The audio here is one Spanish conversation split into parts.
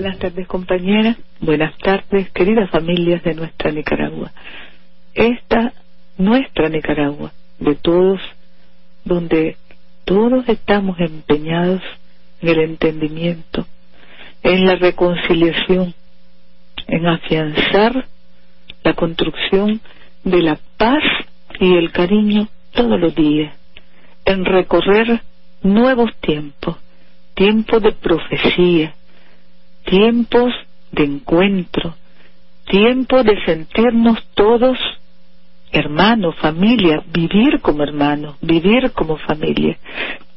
Buenas tardes compañeras, buenas tardes queridas familias de nuestra Nicaragua. Esta nuestra Nicaragua, de todos, donde todos estamos empeñados en el entendimiento, en la reconciliación, en afianzar la construcción de la paz y el cariño todos los días, en recorrer nuevos tiempos, tiempos de profecía, tiempos de encuentro, tiempos de sentirnos todos hermanos, familia, vivir como hermanos, vivir como familia,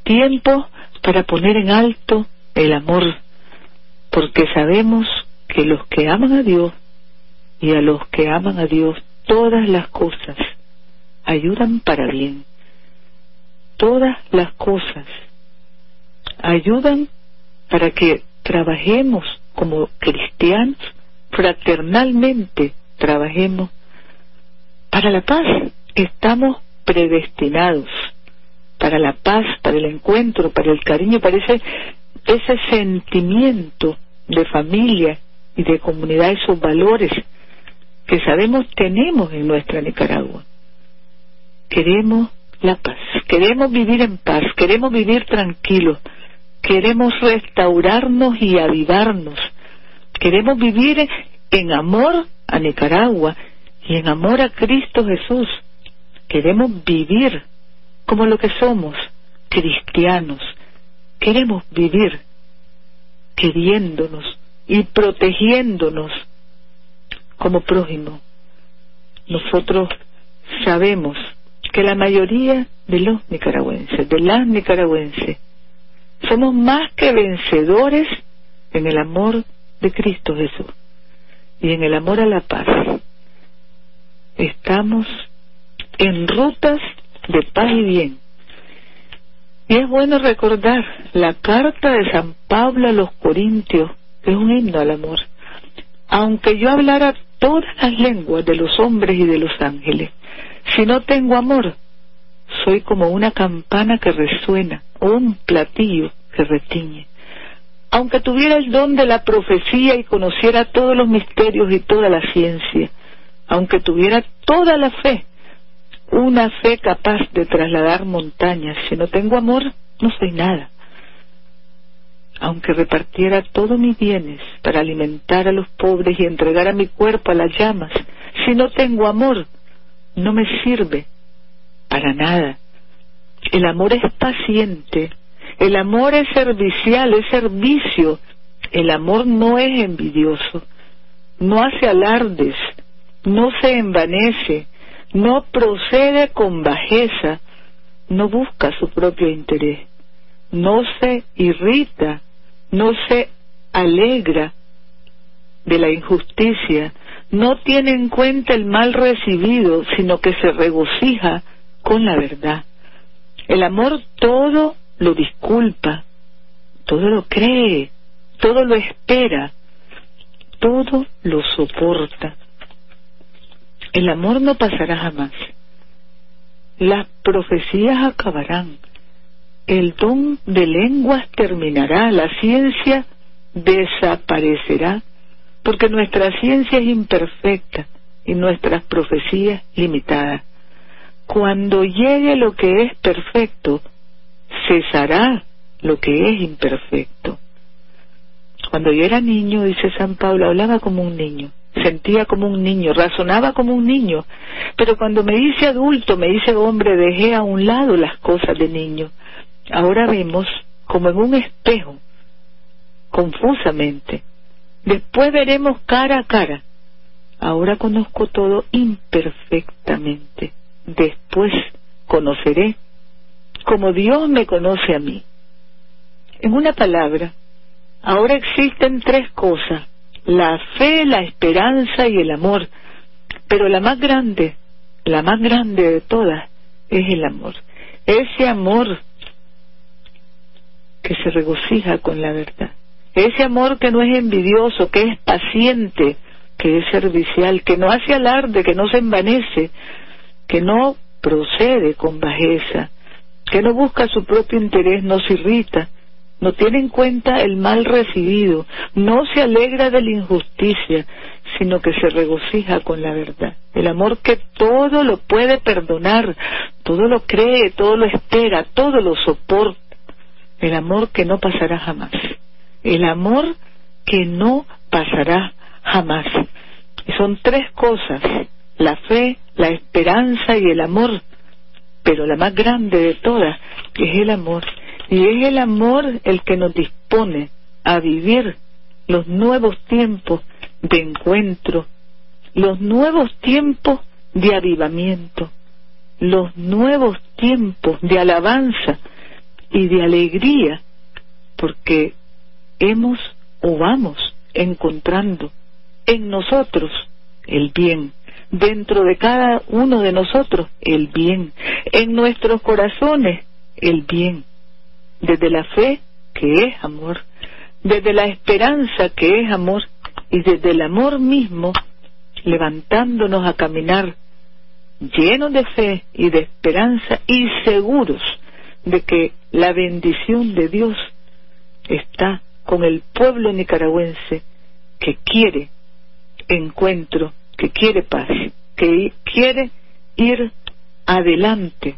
tiempo para poner en alto el amor, porque sabemos que los que aman a Dios y a los que aman a Dios todas las cosas ayudan para bien. Todas las cosas ayudan para que trabajemos como cristianos, fraternalmente trabajemos para la paz. Estamos predestinados para la paz, para el encuentro, para el cariño, para ese, sentimiento de familia y de comunidad, esos valores que sabemos tenemos en nuestra Nicaragua. Queremos la paz, queremos vivir en paz, queremos vivir tranquilos, queremos restaurarnos y avivarnos, queremos vivir en amor a Nicaragua y en amor a Cristo Jesús. Queremos vivir como lo que somos, cristianos. Queremos vivir queriéndonos y protegiéndonos como prójimo. Nosotros sabemos que la mayoría de los nicaragüenses, de las nicaragüenses, somos más que vencedores en el amor de Cristo Jesús y en el amor a la paz. Estamos en rutas de paz y bien. Y es bueno recordar la carta de San Pablo a los Corintios, que es un himno al amor. Aunque yo hablara todas las lenguas de los hombres y de los ángeles, si no tengo amor, soy como una campana que resuena o un platillo que retiñe. Aunque tuviera el don de la profecía y conociera todos los misterios y toda la ciencia, aunque tuviera toda la fe, una fe capaz de trasladar montañas, si no tengo amor, no soy nada. Aunque repartiera todos mis bienes para alimentar a los pobres y entregar a mi cuerpo a las llamas, si no tengo amor, no me sirve para nada. El amor es paciente, el amor es servicial, es servicio. El amor no es envidioso, no hace alardes, no se envanece, no procede con bajeza, no busca su propio interés, no se irrita, no se alegra de la injusticia, no tiene en cuenta el mal recibido, sino que se regocija con la verdad. El amor todo lo disculpa, todo lo cree, todo lo espera, todo lo soporta. El amor no pasará jamás. Las profecías acabarán. El don de lenguas terminará. La ciencia desaparecerá porque nuestra ciencia es imperfecta y nuestras profecías limitadas. Cuando llegue lo que es perfecto, cesará lo que es imperfecto. Cuando yo era niño, dice San Pablo, hablaba como un niño, sentía como un niño, razonaba como un niño, pero cuando me hice adulto, me hice hombre, dejé a un lado las cosas de niño. Ahora vemos como en un espejo, confusamente. Después veremos cara a cara. Ahora conozco todo imperfectamente. Después conoceré como Dios me conoce a mí. En una palabra, ahora existen tres cosas, la fe, la esperanza y el amor, pero la más grande, la más grande de todas, es el amor. Ese amor que se regocija con la verdad. Ese amor que no es envidioso, que es paciente, que es servicial, que no hace alarde, que no se envanece, que no procede con bajeza, que no busca su propio interés, no se irrita, no tiene en cuenta el mal recibido, no se alegra de la injusticia, sino que se regocija con la verdad. El amor que todo lo puede perdonar, todo lo cree, todo lo espera, todo lo soporta. El amor que no pasará jamás. El amor que no pasará jamás. Y son tres cosas, la fe, la esperanza y el amor. Pero la más grande de todas es el amor. Y es el amor el que nos dispone a vivir los nuevos tiempos de encuentro, los nuevos tiempos de avivamiento, los nuevos tiempos de alabanza y de alegría, porque hemos o vamos encontrando en nosotros el bien, dentro de cada uno de nosotros el bien, en nuestros corazones el bien, desde la fe que es amor, desde la esperanza que es amor. Y desde el amor mismo levantándonos a caminar llenos de fe y de esperanza y seguros de que la bendición de Dios está con el pueblo nicaragüense que quiere encuentro, que quiere paz, que quiere ir adelante,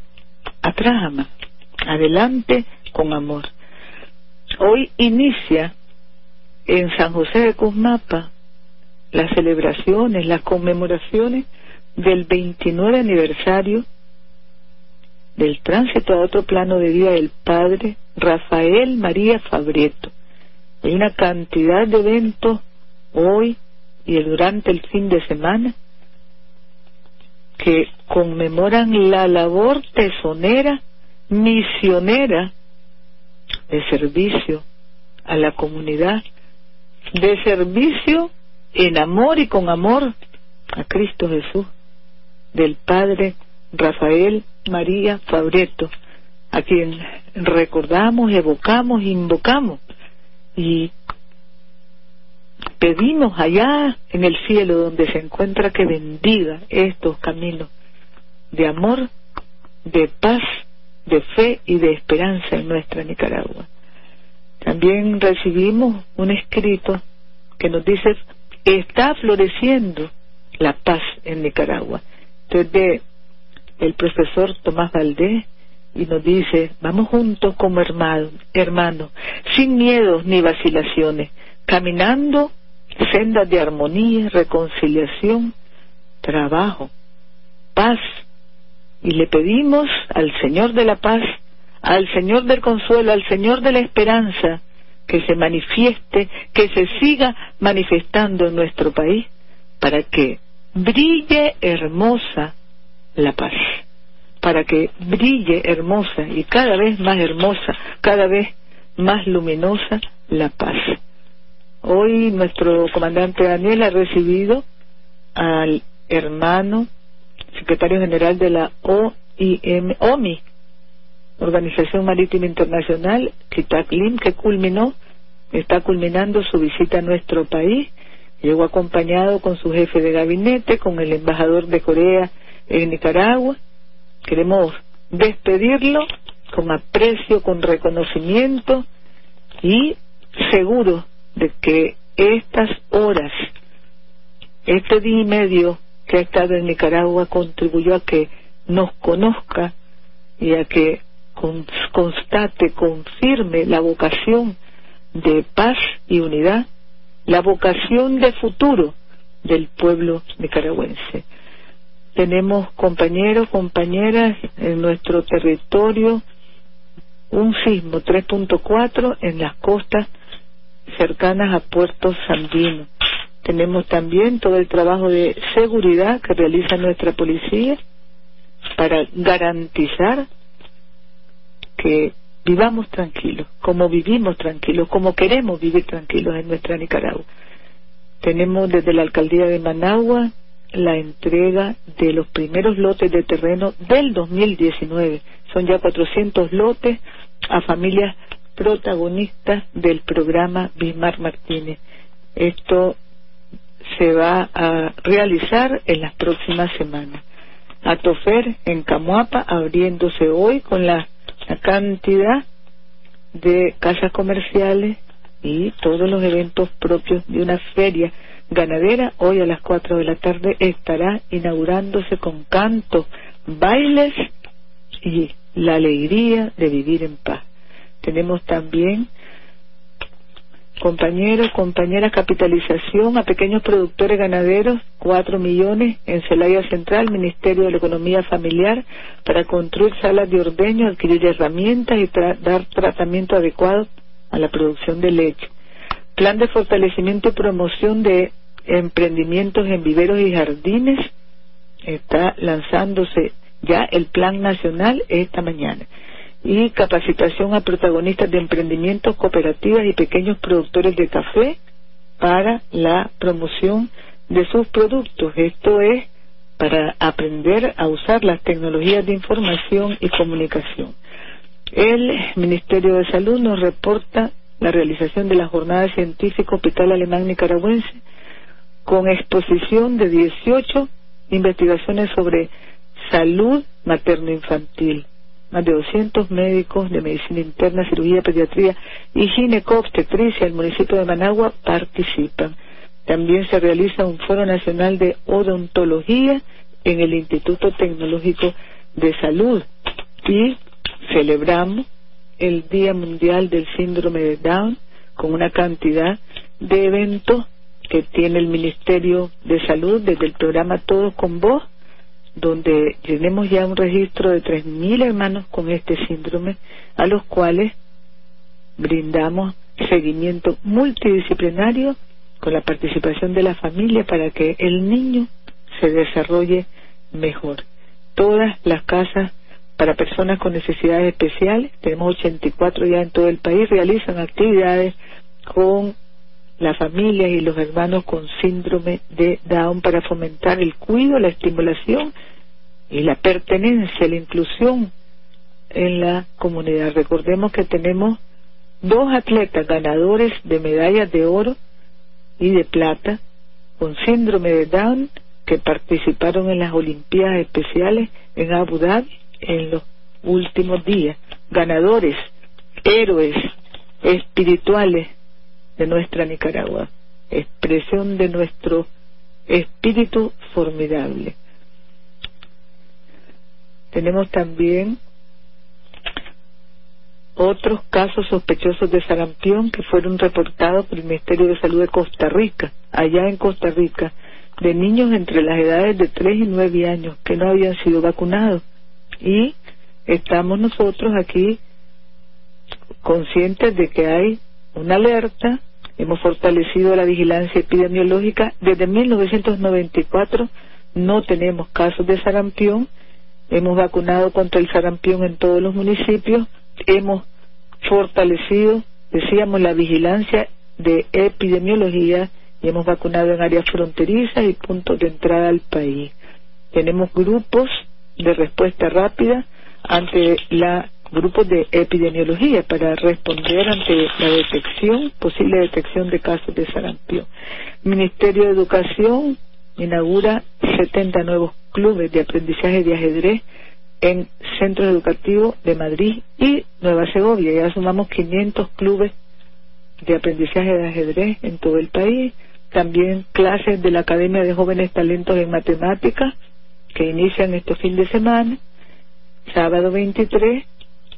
atrás ama, adelante con amor. Hoy inicia en San José de Cusmapa las celebraciones, las conmemoraciones del 29 aniversario del tránsito a otro plano de vida del padre Rafael María Fabrieto. Hay una cantidad de eventos hoy y durante el fin de semana que conmemoran la labor tesonera, misionera de servicio a la comunidad, de servicio en amor y con amor a Cristo Jesús, del Padre Rafael María Fabreto, a quien recordamos, evocamos, invocamos y pedimos allá en el cielo donde se encuentra que bendiga estos caminos de amor, de paz, de fe y de esperanza en nuestra Nicaragua. También recibimos un escrito que nos dice, está floreciendo la paz en Nicaragua. Entonces, el profesor Tomás Valdés y nos dice, vamos juntos como hermanos, hermano, sin miedos ni vacilaciones, caminando sendas de armonía, reconciliación, trabajo, paz. Y le pedimos al Señor de la paz al Señor del consuelo, al Señor de la esperanza, que se manifieste, que se siga manifestando en nuestro país, para que brille hermosa la paz, para que brille hermosa y cada vez más hermosa, cada vez más luminosa la paz. Hoy nuestro comandante Daniel ha recibido al hermano secretario general de la OIM, OMI, Organización Marítima Internacional, Kitaklim, que culminó, está culminando su visita a nuestro país. Llegó acompañado con su jefe de gabinete, con el embajador de Corea en Nicaragua. Queremos despedirlo con aprecio, con reconocimiento y seguro de que estas horas, este día y medio que ha estado en Nicaragua contribuyó a que nos conozca y a que constate, confirme la vocación de paz y unidad, la vocación de futuro del pueblo nicaragüense. Tenemos compañeros, compañeras en nuestro territorio, un sismo 3.4 en las costas cercanas a Puerto Sandino. Tenemos también todo el trabajo de seguridad que realiza nuestra policía para garantizar que vivamos tranquilos, como vivimos tranquilos, como queremos vivir tranquilos en nuestra Nicaragua. Tenemos desde la alcaldía de Managua la entrega de los primeros lotes de terreno del 2019. Son ya 400 lotes a familias protagonistas del programa Bismar Martínez. Esto se va a realizar en las próximas semanas. Atofer en Camuapa abriéndose hoy con la la cantidad de casas comerciales y todos los eventos propios de una feria ganadera. Hoy a las 4 de la tarde estará inaugurándose con cantos, bailes y la alegría de vivir en paz. Tenemos también compañeros, compañeras, capitalización a pequeños productores ganaderos, cuatro millones en Celaya Central, Ministerio de la Economía Familiar, para construir salas de ordeño, adquirir herramientas y dar tratamiento adecuado a la producción de leche. Plan de fortalecimiento y promoción de emprendimientos en viveros y jardines está lanzándose ya el plan nacional esta mañana y capacitación a protagonistas de emprendimientos, cooperativas y pequeños productores de café para la promoción de sus productos. Esto es para aprender a usar las tecnologías de información y comunicación. El Ministerio de Salud nos reporta la realización de la jornada científica Hospital Alemán Nicaragüense con exposición de 18 investigaciones sobre salud materno-infantil más de 200 médicos de medicina interna, cirugía, pediatría y ginecobstetricia del municipio de Managua participan. También se realiza un foro nacional de odontología en el Instituto Tecnológico de Salud y celebramos el Día Mundial del Síndrome de Down con una cantidad de eventos que tiene el Ministerio de Salud desde el programa Todos con Voz donde tenemos ya un registro de 3.000 hermanos con este síndrome, a los cuales brindamos seguimiento multidisciplinario con la participación de la familia para que el niño se desarrolle mejor. Todas las casas para personas con necesidades especiales, tenemos 84 ya en todo el país, realizan actividades con la familia y los hermanos con síndrome de Down para fomentar el cuidado, la estimulación y la pertenencia, la inclusión en la comunidad. Recordemos que tenemos dos atletas ganadores de medallas de oro y de plata con síndrome de Down que participaron en las Olimpiadas Especiales en Abu Dhabi en los últimos días. Ganadores, héroes espirituales de nuestra Nicaragua, expresión de nuestro espíritu formidable. Tenemos también otros casos sospechosos de sarampión que fueron reportados por el Ministerio de Salud de Costa Rica, allá en Costa Rica, de niños entre las edades de 3 y 9 años que no habían sido vacunados. Y estamos nosotros aquí conscientes de que hay una alerta, hemos fortalecido la vigilancia epidemiológica. Desde 1994 no tenemos casos de sarampión, hemos vacunado contra el sarampión en todos los municipios, hemos fortalecido, decíamos, la vigilancia de epidemiología y hemos vacunado en áreas fronterizas y puntos de entrada al país. Tenemos grupos de respuesta rápida ante la grupos de epidemiología para responder ante la detección, posible detección de casos de sarampión. Ministerio de Educación inaugura 70 nuevos clubes de aprendizaje de ajedrez en centros educativos de Madrid y Nueva Segovia. Ya sumamos 500 clubes de aprendizaje de ajedrez en todo el país. También clases de la Academia de Jóvenes Talentos en Matemáticas que inician este fin de semana, sábado 23,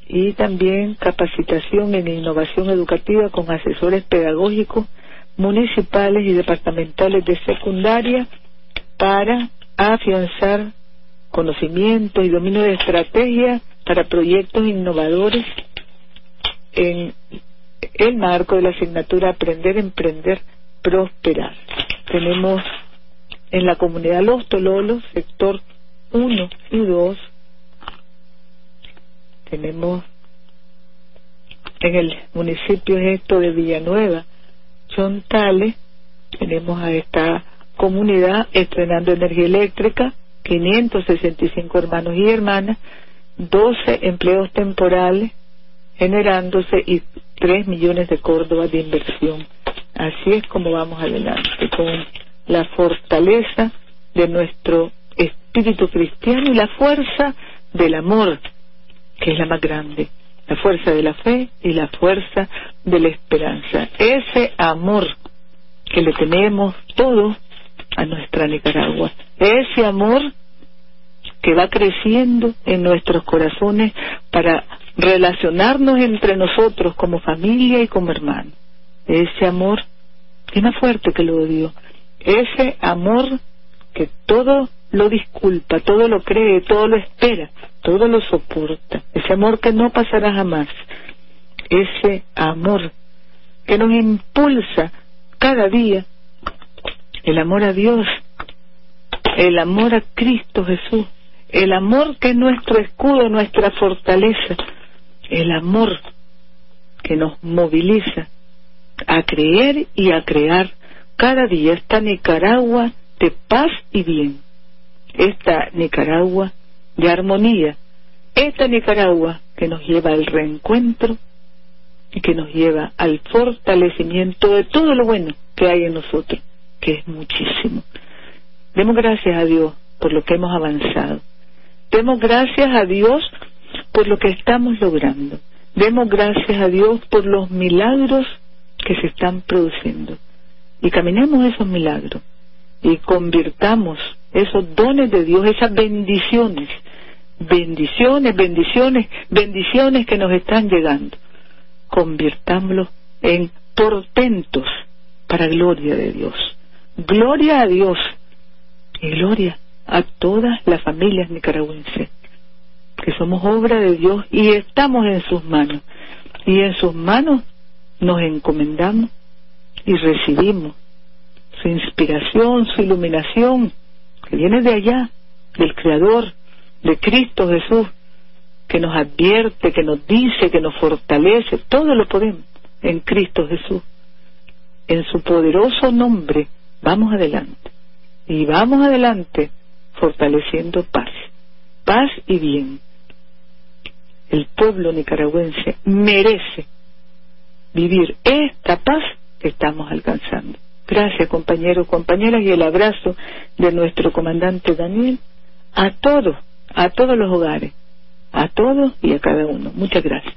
y también capacitación en innovación educativa con asesores pedagógicos municipales y departamentales de secundaria para afianzar conocimiento y dominio de estrategia para proyectos innovadores en el marco de la asignatura Aprender, Emprender, Prosperar. Tenemos en la comunidad Los Tololos, sector 1 y 2, tenemos en el municipio esto de Villanueva, Chontales, tenemos a esta comunidad estrenando energía eléctrica, 565 hermanos y hermanas, 12 empleos temporales generándose y 3 millones de Córdoba de inversión. Así es como vamos adelante, con la fortaleza de nuestro espíritu cristiano y la fuerza del amor, que es la más grande. la fuerza de la fe y la fuerza de la esperanza. Ese amor que le tenemos todos a nuestra Nicaragua, ese amor que va creciendo en nuestros corazones para relacionarnos entre nosotros como familia y como hermanos. Ese amor es más fuerte que lo odio. Ese amor que todo lo disculpa, todo lo cree, todo lo espera, todo lo soporta. Ese amor que no pasará jamás. Ese amor que nos impulsa cada día. El amor a Dios, el amor a Cristo Jesús, el amor que es nuestro escudo, nuestra fortaleza, el amor que nos moviliza a creer y a crear cada día esta Nicaragua de paz y bien, esta Nicaragua de armonía, esta Nicaragua que nos lleva al reencuentro y que nos lleva al fortalecimiento de todo lo bueno que hay en nosotros, que es muchísimo. Demos gracias a Dios por lo que hemos avanzado. Demos gracias a Dios por lo que estamos logrando. Demos gracias a Dios por los milagros que se están produciendo. Y caminemos esos milagros y convirtamos esos dones de Dios, esas bendiciones, bendiciones, bendiciones, bendiciones que nos están llegando, convirtámoslos en portentos para gloria de Dios. Gloria a Dios y gloria a todas las familias nicaragüenses, que somos obra de Dios y estamos en sus manos. Y en sus manos nos encomendamos y recibimos su inspiración, su iluminación, que viene de allá, del Creador, de Cristo Jesús, que nos advierte, que nos dice, que nos fortalece, todo lo podemos en Cristo Jesús. En su poderoso nombre, vamos adelante. Y vamos adelante fortaleciendo paz, paz y bien. El pueblo nicaragüense merece vivir esta paz que estamos alcanzando. Gracias compañeros, compañeras y el abrazo de nuestro comandante Daniel a todos, a todos los hogares, a todos y a cada uno. Muchas gracias.